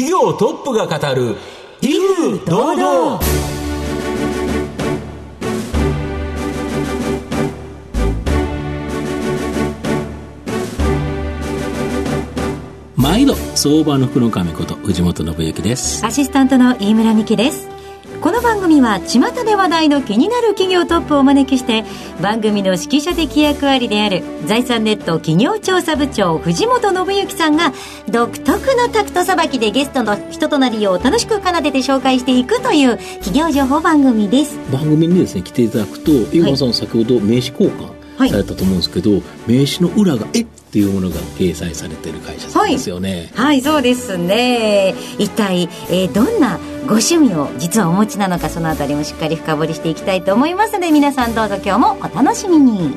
企業トップが語る威風堂々。毎度相場の福の神こと藤本信之です。アシスタントの飯村美希ですこの番組は巷で話題の気になる企業トップをお招きして番組の指揮者的役割である財産ネット企業調査部長藤本信之さんが独特のタクトさばきでゲストの人となりを楽しく奏でて紹介していくという企業情報番組です。番組にですね来ていただくと井川さん先ほど名刺交換。されたと思うんですけど、はい、名刺の裏が「えっ?」っていうものが掲載されてる会社さんですよね、はい、はい、そうですね。一体、えー、どんなご趣味を実はお持ちなのかそのあたりもしっかり深掘りしていきたいと思いますので皆さんどうぞ今日もお楽しみに。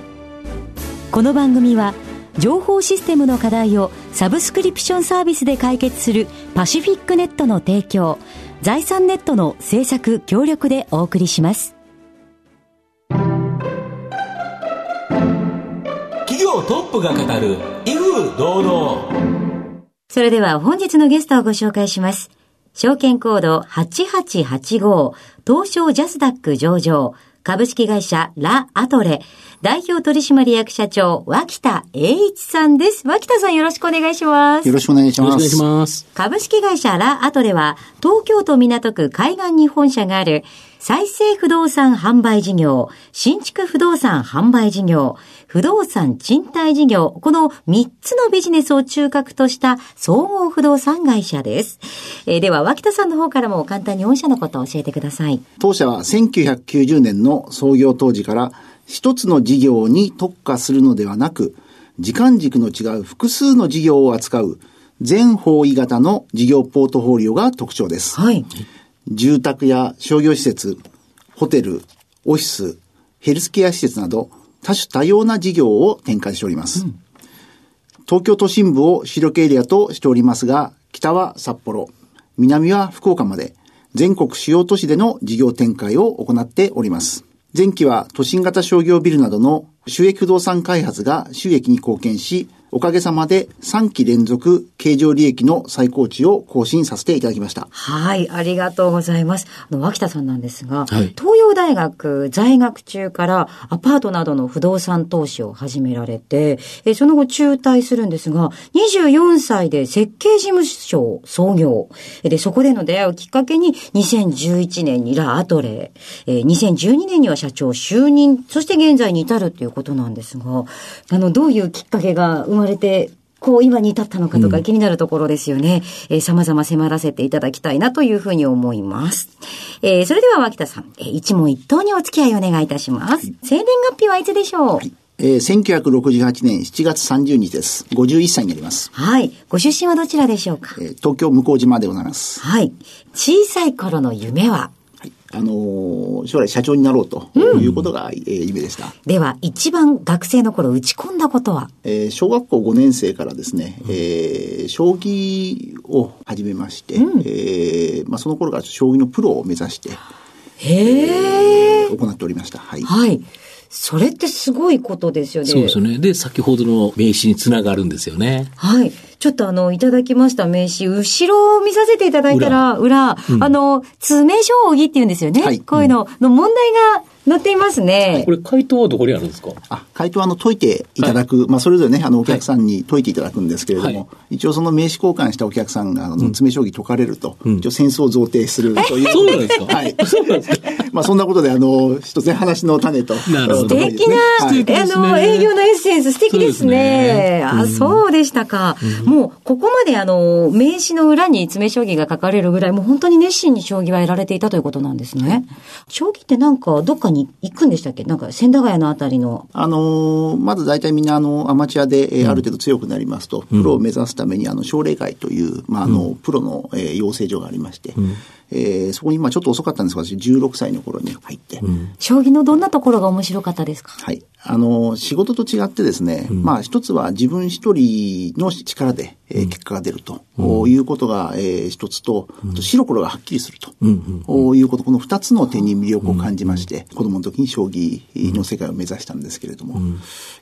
この番組は情報システムの課題をサブスクリプションサービスで解決するパシフィックネットの提供財産ネットの制作協力でお送りします業トップが語る威風堂々それでは本日のゲストをご紹介します証券コード8885東証ジャスダック上場株式会社ラ・アトレ代表取締役社長脇田栄一さんです。脇田さんよろしくお願いします。よろしくお願いします。よろしくお願いします。株式会社ラ・アトレは東京都港区海岸に本社がある再生不動産販売事業、新築不動産販売事業、不動産賃貸事業、この3つのビジネスを中核とした総合不動産会社です。えー、では、脇田さんの方からも簡単に御社のことを教えてください。当社は1990年の創業当時から一つの事業に特化するのではなく、時間軸の違う複数の事業を扱う全方位型の事業ポートフォリオが特徴です。はい。住宅や商業施設、ホテル、オフィス、ヘルスケア施設など多種多様な事業を展開しております。うん、東京都心部を主力エリアとしておりますが、北は札幌、南は福岡まで全国主要都市での事業展開を行っております。前期は都心型商業ビルなどの収益不動産開発が収益に貢献し、おかげさまで3期連続経常利益の最高値を更新させていただきました。はい、ありがとうございます。あの、脇田さんなんですが、はい、東洋大学在学中からアパートなどの不動産投資を始められて、えその後中退するんですが、24歳で設計事務所を創業。で、そこでの出会いをきっかけに、2011年にラ・アトレー、え2012年には社長就任、そして現在に至るということなんですが、あの、どういうきっかけが生まれて、こう今に至ったのかとか気になるところですよね。うん、えー、様々迫らせていただきたいなというふうに思います。えー、それでは脇田さん、えー、一問一答にお付き合いお願いいたします。生、年、月日はいつでしょう、はいえー、1968年7月30日です。51歳になります。はい。ご出身はどちらでしょうか、えー、東京向島でございます。はい。小さい頃の夢は？あの将来社長になろうということが、うん、えー、夢でした。では、一番学生の頃打ち込んだことは？えー、小学校5年生からですね、うん、えー、将棋を始めまして、うん、えー、まあ、その頃から将棋のプロを目指して、へえー、行っておりました。はい。はいそれってすごいことですよね。そうですね。で、先ほどの名刺につながるんですよね。はい。ちょっとあの、いただきました名刺、後ろを見させていただいたら、裏、裏。うん、あの、詰将棋っていうんですよね。はい、こういうのの問題が載っていますね。これ、回答はどこにあるんですか？あ、回答は、あの、解いていただく、はい、まあ、それぞれね、あの、お客さんに解いていただくんですけれども、はい、一応その名刺交換したお客さんが、あの、詰将棋解かれると、うん、一応戦争を贈呈するという。そうなんですか？はい。そうなんですか？まあ、そんなことで、あの、一つね、話の種と。なるほど。素敵な、はい、あの、営業のエッセンス、素敵ですね。ねあ、そうでしたか。うん、もう、ここまで、あの、名刺の裏に詰将棋が書かれるぐらい、もう本当に熱心に将棋はやられていたということなんですね。将棋ってなんか、どっかに行くんでしたっけ？なんか千駄ヶ谷のあたりの。あのー、まず大体みんなあの、アマチュアで、えー、ある程度強くなりますと、プロを目指すためにあの、奨励会という、まあ、あの、プロの、えー、養成所がありまして、えー、そこに、まあちょっと遅かったんですが、私16歳の頃に入って、うん、将棋のどんなところが面白かったですか？はい。あの、仕事と違ってですね、うん、まあ一つは自分一人の力で、えー、結果が出ると、うん、いうことが、えー、一つと、と白黒がはっきりすると、うん、いうこと、この二つの点に魅力を感じまして、子供の時に将棋の世界を目指したんですけれども、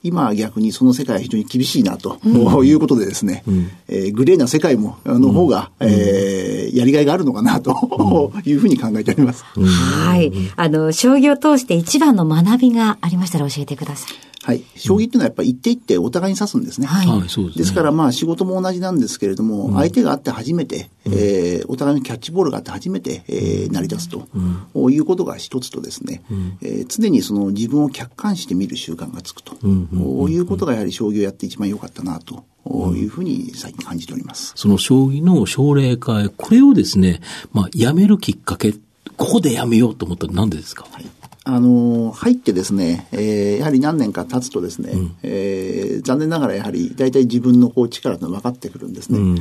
今逆にその世界は非常に厳しいなと、いうことでですね、えー、グレーな世界も、の方が、えーー、やりがいがあるのかなというふうに考えております。はい。あの、将棋を通して一番の学びがありましたら教えてください。はい。将棋っていうのはやっぱり一手一手お互いに指すんですね。はい。そうです、ね、ですからまあ仕事も同じなんですけれども、うん、相手があって初めて、うん、えー、お互いのキャッチボールがあって初めて、えー、成り立つと、うん、いうことが一つとですね、うん、えー、常にその自分を客観して見る習慣がつくと、うんういうことがやはり将棋をやって一番良かったなと。いうふうに最近感じております。その将棋の奨励会、これをですね、まあ、やめるきっかけ、ここでやめようと思ったら何でですか、はいあの、入ってですね、えー、やはり何年か経つとですね、うん、えー、残念ながらやはり大体自分のこう力が分かってくるんですね。うん。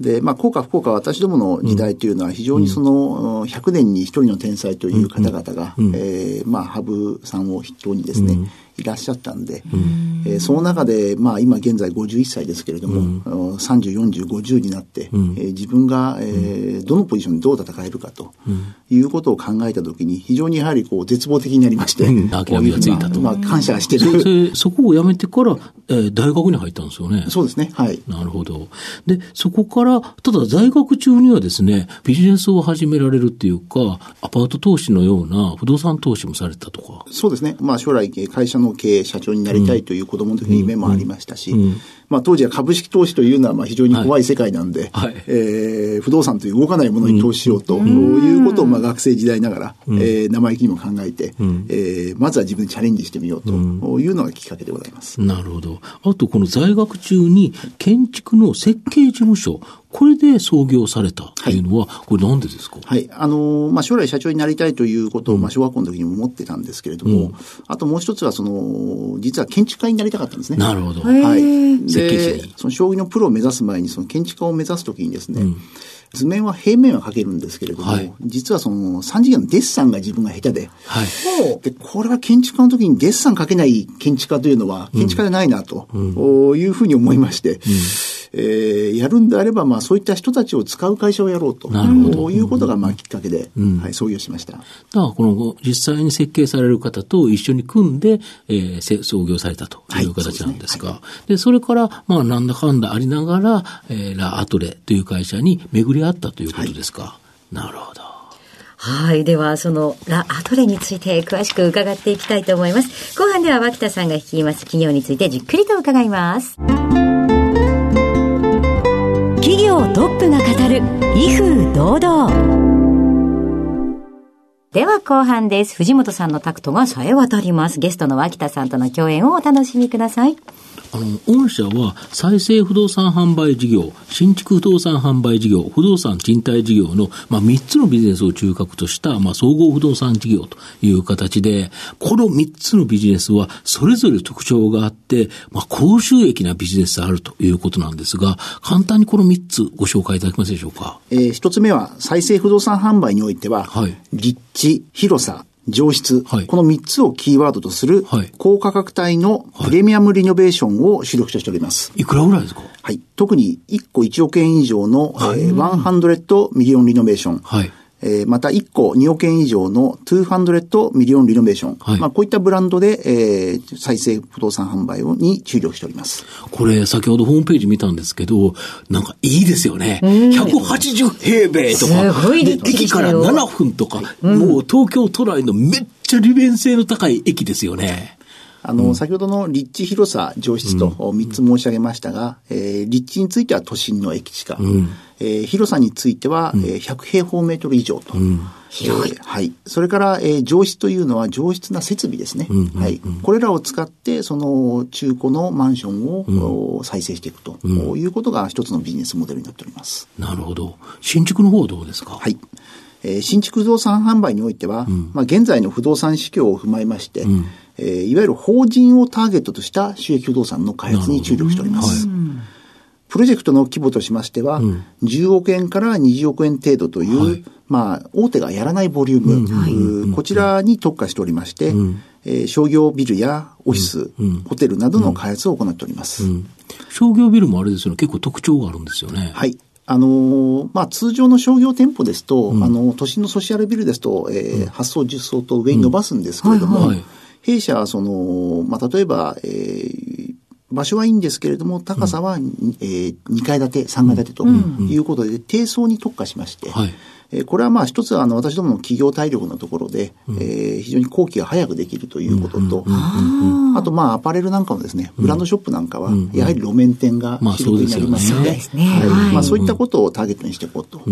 で、まあ、効果不効果私どもの時代というのは非常にその、100年に一人の天才という方々が、うん、えー、まあ、羽生さんを筆頭にですね、うんいらっしゃったんで、うん、えー、その中で、まあ、今現在51歳ですけれども、うん、30、40、50になって、うん、えー、自分が、えー、どのポジションでどう戦えるかということを考えたときに、非常にやはりこう絶望的になりまして、うん、諦めがついたと。まあ、感謝してる。そこを辞めてから、えー、大学に入ったんですよね。そうですね。はい。なるほど。で、そこから、ただ在学中にはですね、ビジネスを始められるっていうか、アパート投資のような不動産投資もされたとか。そうですね。まあ、将来、会社の経営、社長になりたいという子供の時に夢もありましたし、まあ、当時は株式投資というのはまあ非常に怖い世界なんで、はい、えー、不動産という動かないものに投資しようということをまあ学生時代ながら、うん、えー、生意気にも考えて、うん、えー、まずは自分でチャレンジしてみようというのがきっかけでございます。なるほど。あと、この在学中に建築の設計事務所、これで創業されたというのは、はい、これなんでですか？はい。あのー、まあ、将来社長になりたいということを、まあ、小学校の時にも思ってたんですけれども、うん、あともう一つは、その、実は建築家になりたかったんですね。なるほど。はい。で、その将棋のプロを目指す前に、その建築家を目指す時にですね、うん。図面は平面は描けるんですけれども、はい、実はその三次元のデッサンが自分が下手で、はい、で、これは建築家の時にデッサン描けない建築家というのは建築家じゃないなと、うん、いうふうに思いまして、うんえー、やるんであれば、まあ、そういった人たちを使う会社をやろうと。なるほど。いうことが、まあ、きっかけで、うん、はい、創業しました。だから、この、実際に設計される方と一緒に組んで、えー、創業されたという形なんですが、はい、そで、ねはい、それから、まあ、なんだかんだありながら、えー、ラ・アトレという会社に巡り合ったということですか。はい、なるほど。はい。では、そのラ・アトレについて詳しく伺っていきたいと思います。後半では脇田さんが率います企業についてじっくりと伺います。トップが語る威風堂々。では後半です。藤本さんのタクトが冴え渡ります。ゲストの脇田さんとの共演をお楽しみください。あの、御社は再生不動産販売事業、新築不動産販売事業、不動産賃貸事業の、まあ、3つのビジネスを中核とした、まあ、総合不動産事業という形で、この3つのビジネスはそれぞれ特徴があって、まあ、高収益なビジネスであるということなんですが、簡単にこの3つご紹介いただけますでしょうか？えー、1つ目は、再生不動産販売においては、はい、立地、広さ、上質、はい、この3つをキーワードとする、高価格帯のプレミアムリノベーションを主力としております。いくらぐらいですか？はい。特に1個1億円以上の、はい、えー、100ミリオンリノベーション。はい。えー、また1個2億円以上の200ミリオンリノベーション。はい、まあこういったブランドで、えー、再生不動産販売をに注力しております。これ先ほどホームページ見たんですけど、なんかいいですよね。180平米とか。すごい駅から7分とか、うん、もう東京都内のめっちゃ利便性の高い駅ですよね。あの、うん、先ほどの立地広さ上質と3つ申し上げましたが、うん、えー、立地については都心の駅近、うん、えー、広さについては、うん、えー、100平方メートル以上と。広い。はい。それから、えー、上質というのは上質な設備ですね。うんうんうん、はい。これらを使って、その中古のマンションを、再生していくと、いうことが一つのビジネスモデルになっております。なるほど。新築の方はどうですか？はい。えー、新築不動産販売においては、まあ、現在の不動産市況を踏まえまして、えー、いわゆる法人をターゲットとした収益不動産の開発に注力しております。プロジェクトの規模としましては、うん、10億円から20億円程度という、はい、まあ、大手がやらないボリューム、こちらに特化しておりまして、うん、えー、商業ビルやオフィス、うん、ホテルなどの開発を行っております。商業ビルもあれですよね、結構特徴があるんですよね。はい。あのー、まあ、通常の商業店舗ですと、あの、都心のソシャルビルですと、えー、発送、10層と上に伸ばすんですけれども、はいはい弊社はその、まあ、例えば、えー、場所はいいんですけれども、高さは、うん、えー、2階建て、3階建てということで、低層に特化しまして、はい。えー、これはまあ一つあの私どもの企業体力のところで、うん、えー、非常に工期が早くできるということと、あとまあアパレルなんかもですね、ブランドショップなんかは、やはり路面店が主力になりますので、まあそういったことをターゲットにしていこうと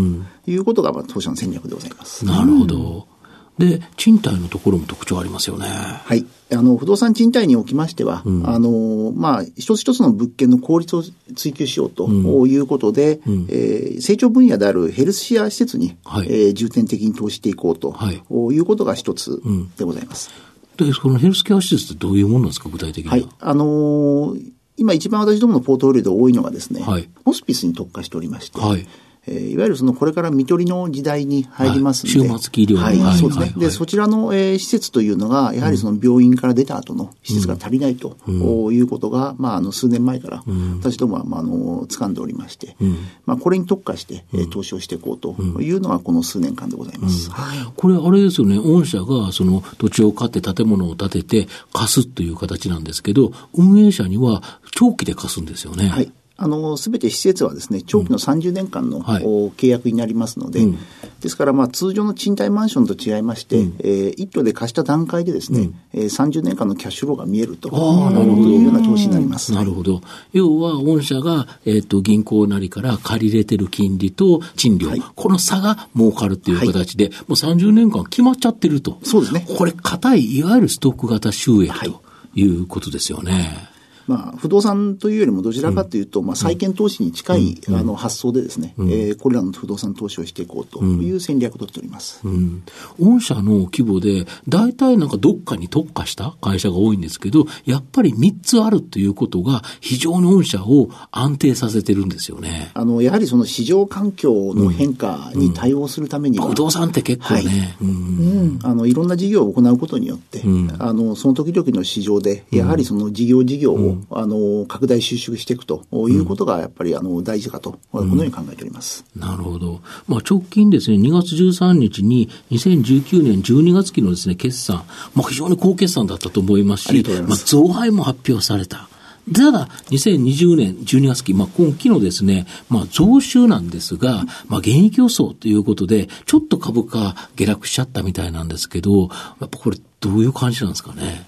いうことが、まあ、当社の戦略でございます。なるほど。で、賃貸のところも特徴ありますよね。はい。あの、不動産賃貸におきましては、うん、あの、まあ、一つ一つの物件の効率を追求しようということで、うん、えー、成長分野であるヘルスシェア施設に、はい、えー、重点的に投資していこうと、はい、いうことが一つでございます。うん、で、そのヘルスケア施設ってどういうものなんですか、具体的には？はい。あのー、今一番私どものポートフォリオで多いのがですね、はい、ホスピスに特化しておりまして、はいえー、いわゆるそのこれから見取りの時代に入りますので、はい、末期医療はい、はい、そうですね。はい、で、そちらの、えー、施設というのが、やはりその病院から出た後の施設が足りないと、うん、いうことが、まあ、あの、数年前から、私どもは、まあ、あの、掴んでおりまして、うん、まあ、これに特化して、えー、投資をしていこうというのが、この数年間でございます。これ、あれですよね、御社が、その、土地を買って建物を建てて貸すという形なんですけど、運営者には長期で貸すんですよね。はい。あの、すべて施設はですね、長期の30年間の、うんはい、契約になりますので、うん、ですから、まあ、通常の賃貸マンションと違いまして、うん、えー、一棟で貸した段階でですね、うん、えー、30年間のキャッシュフローが見えるというような投資になります。なるほど。要は、御社が、えっ、ー、と、銀行なりから借り入れてる金利と賃料、はい、この差が儲かるという形で、はい、もう30年間決まっちゃってると。そうですね。これ、硬い、いわゆるストック型収益ということですよね。まあ、不動産というよりもどちらかというと、うん、まあ、債券投資に近い、うん、あの発想でですね、うん、えー、これらの不動産投資をしていこうという戦略を取っております。うん。御社の規模で、大体なんかどっかに特化した会社が多いんですけど、やっぱり3つあるということが、非常に御社を安定させてるんですよね。あの、やはりその市場環境の変化に対応するためには、不動産って結構ね、はい、うん、あの、いろんな事業を行うことによって、あの、その時々の市場で、やはりその事業事業を、あの、拡大収縮していくということが、やっぱりあの大事かと、このように考えております。なるほど。まあ、直近ですね、2月13日に2019年12月期のですね、決算、まあ、非常に高決算だったと思いますし、ままあ、増配も発表された。ただ、2020年12月期、まあ、今期のですね、まあ、増収なんですが、まあ、現役予想ということで、ちょっと株価下落しちゃったみたいなんですけど、やっぱこれ、どういう感じなんですかね？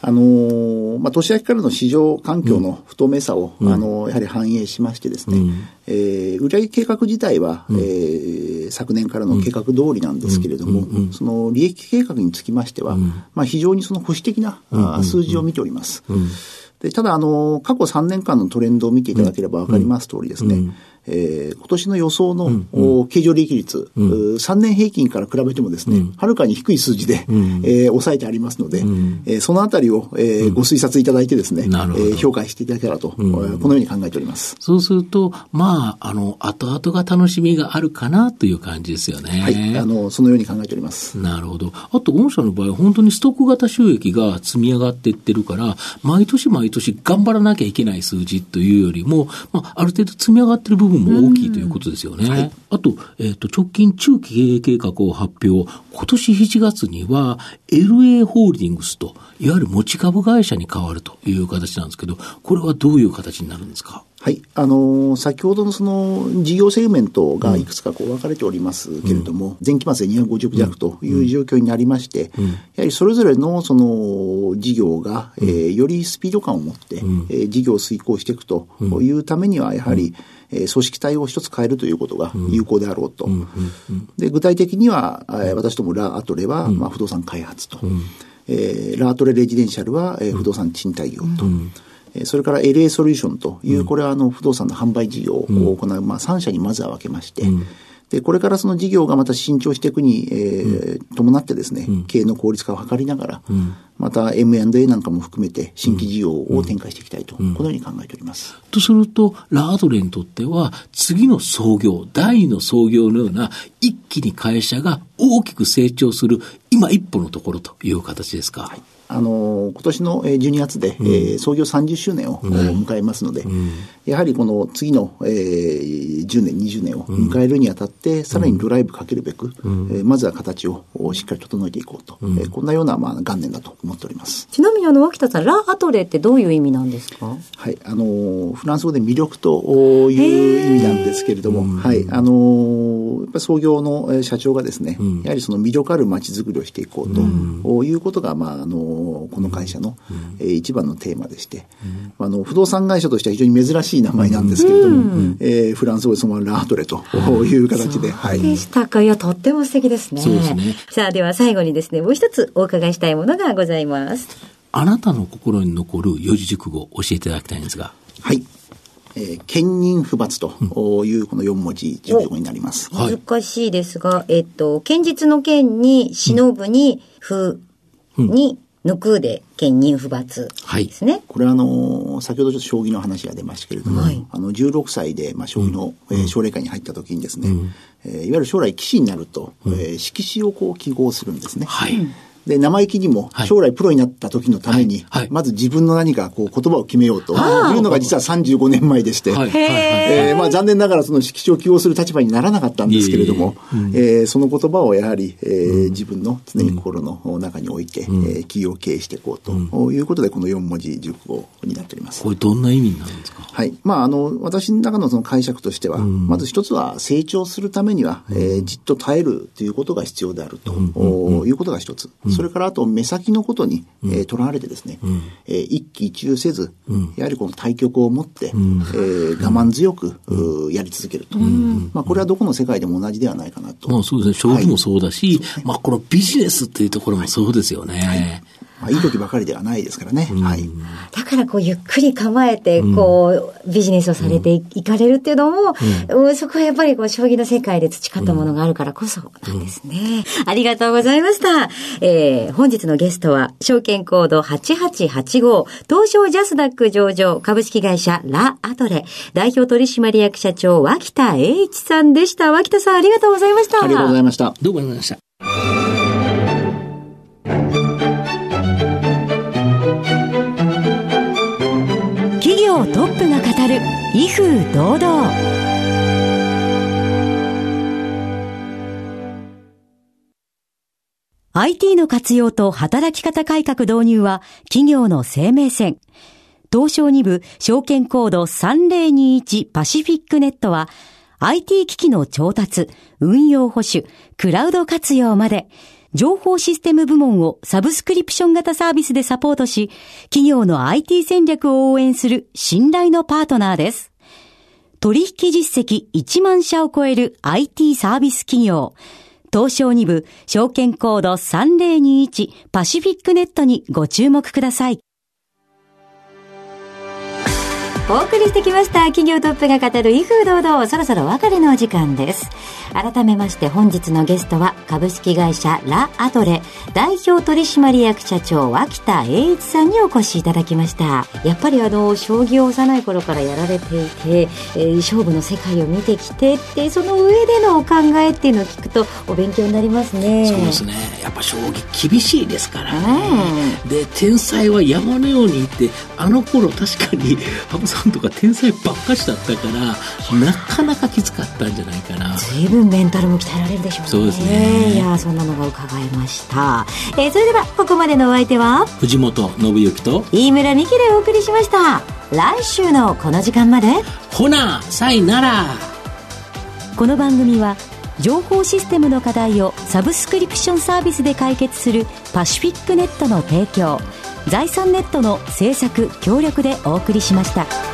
あのー、まあ、年明けからの市場環境の不透明さを、うん、あのー、やはり反映しましてですね、うん、えー、売上計画自体は、うん、えー、昨年からの計画通りなんですけれども、うん、その利益計画につきましては、まあ、非常にその保守的な、あ数字を見ております。でただ、あの、過去3年間のトレンドを見ていただければわかります通りですね、えー、今年の予想の、うんうん、経常利益率、うん、3年平均から比べてもですね、は、る、かに低い数字で、うん、えー、抑えてありますので、うん、えー、そのあたりを、えー、ご推察いただいてですね、えー、評価していただけたらと、うん、このように考えております。そうすると、まあ、あの、後々が楽しみがあるかなという感じですよね。はい、あの、そのように考えております。なるほど。あと、御社の場合は本当にストック型収益が積み上がっていってるから、毎年毎年頑張らなきゃいけない数字というよりも、まあ、ある程度積み上がってる部分も大きいということことですよね。はい、あと、えっ、ー、と、直近中期経営計画を発表、今年7月には LA ホールディングスと、いわゆる持ち株会社に変わるという形なんですけど、これはどういう形になるんですか？はい。あのー、先ほどのその事業セグメントがいくつかこう分かれておりますけれども、うん、前期末で250億弱という状況になりまして、うん、やはりそれぞれのその事業が、うん、えー、よりスピード感を持って、うん、えー、事業を遂行していくというためには、やはり、うんえー、組織体を一つ変えるということが有効であろうと。で具体的には、えー、私どもラ・アトレは、まあ、不動産開発と。えー、ラ・アトレレジデンシャルは、えー、不動産賃貸業と。えそれから LA ソリューションという、これはあの不動産の販売事業を行う、まあ、3社にまずは分けまして、で、これからその事業がまた伸長していくに、えー、伴ってですね、経営の効率化を図りながら、また M&A なんかも含めて新規事業を展開していきたいと、このように考えております。とすると、ラードレにとっては、次の創業、第二の創業のような、一気に会社が大きく成長する、今一歩のところという形ですか？はい。あの、今年の12月で、うん、えー、創業30周年を迎えますので、うん、やはりこの次の、えー、10年、20年を迎えるにあたって、うん、さらにドライブかけるべく、うん、えー、まずは形をしっかり整えていこうと、うん、えー、こんなような、まあ、元年だと思思っております。ちなみにあの、脇田さん、ラ・アトレってどういう意味なんですか？はい、あの、フランス語で魅力という意味なんですけれども、はい、あの、やっぱ創業の社長がですね、うん、やはりその魅力ある街づくりをしていこうと、うん、いうことが、まあ、あの、この会社の、うん、え一番のテーマでして、うん、あの、不動産会社としては非常に珍しい名前なんですけれども、うん、えー、フランス語でそのままラ・アトレという形で、はい。でしたか。いや、とっても素敵ですね。そうですね。さあ、では最後にですね、もう一つお伺いしたいものがございます。あなたの心に残る四字熟語を教えていただきたいんですが。はい。えー、兼任不罰というこの四文字熟語になります。難しいですが、えっと、堅実の剣に、忍ぶに、不に、抜くで兼任不罰ですね。はい、これはあの、先ほどちょっと将棋の話が出ましたけれども、はい、あの、16歳で、まあ、将棋の、うん、えー、奨励会に入った時にですね、うん、えー、いわゆる将来棋士になると、うん、えー、色紙をこう記号するんですね。はい。で、生意気にも、将来プロになった時のために、まず自分の何かこう言葉を決めようというのが実は35年前でして、えー、まあ残念ながらその色紙を起用する立場にならなかったんですけれども、えー、その言葉をやはり、えー、自分の常に心の中に置いて、うん、えー、企業経営していこうということで、この4文字熟語になっております。これどんな意味になるんですか？はい。まあ、あの、私の中のその解釈としては、まず一つは成長するためには、えー、じっと耐えるということが必要であるということが一つ。それからあと目先先のことに、うん、えー、とらわれてですね、うん、えー、一喜一憂せず、うん、やはりこの対局を持って、うん、えー、我慢強く、うん、やり続けると、まあ、これはどこの世界でも同じではないかなと。まあ、そうですね。将棋もそうだし、はい、まあ、このビジネスっていうところもそうですよね。はいまあ、いい時ばかりではないですからね。はい。だからこうゆっくり構えて、こう、ビジネスをされていかれるっていうのも、うん、そこはやっぱりこう、将棋の世界で培ったものがあるからこそなんですね。ありがとうございました。えー、本日のゲストは、証券コード8885、東証ジャスダック上場株式会社ラ・アトレ、代表取締役社長、脇田栄一さんでした。脇田さんありがとうございました。ありがとうございました。どうもありがとうございました。威風堂々？IT の活用と働き方改革導入は企業の生命線。東証2部証券コード3021パシフィックネットは IT 機器の調達、運用保守、クラウド活用まで情報システム部門をサブスクリプション型サービスでサポートし、企業の IT 戦略を応援する信頼のパートナーです。取引実績1万社を超える IT サービス企業。東証2部証券コード3021パシフィックネットにご注目ください。お送りしてきました企業トップが語る威風堂々そろそろ別れのお時間です改めまして本日のゲストは株式会社ラ・アトレ代表取締役社長脇田栄一さんにお越しいただきました。やっぱりあの将棋を幼い頃からやられていて、えー、勝負の世界を見てきてってその上でのお考えっていうのを聞くとお勉強になりますね。そうですね。やっぱ将棋厳しいですからね、うん、で天才は山のようにいてあの頃確かに羽生さんとか天才ばっかしだったからなかなかきつかったんじゃないかな。随分メンタルも鍛えられるでしょうね。そうですね。いやそんなのが伺いました、えー、それではここまでのお相手は藤本信之と飯村美希でお送りしました。来週のこの時間まで。ほなさいなら。この番組は情報システムの課題をサブスクリプションサービスで解決するパシフィックネットの提供財産ネットの制作協力でお送りしました。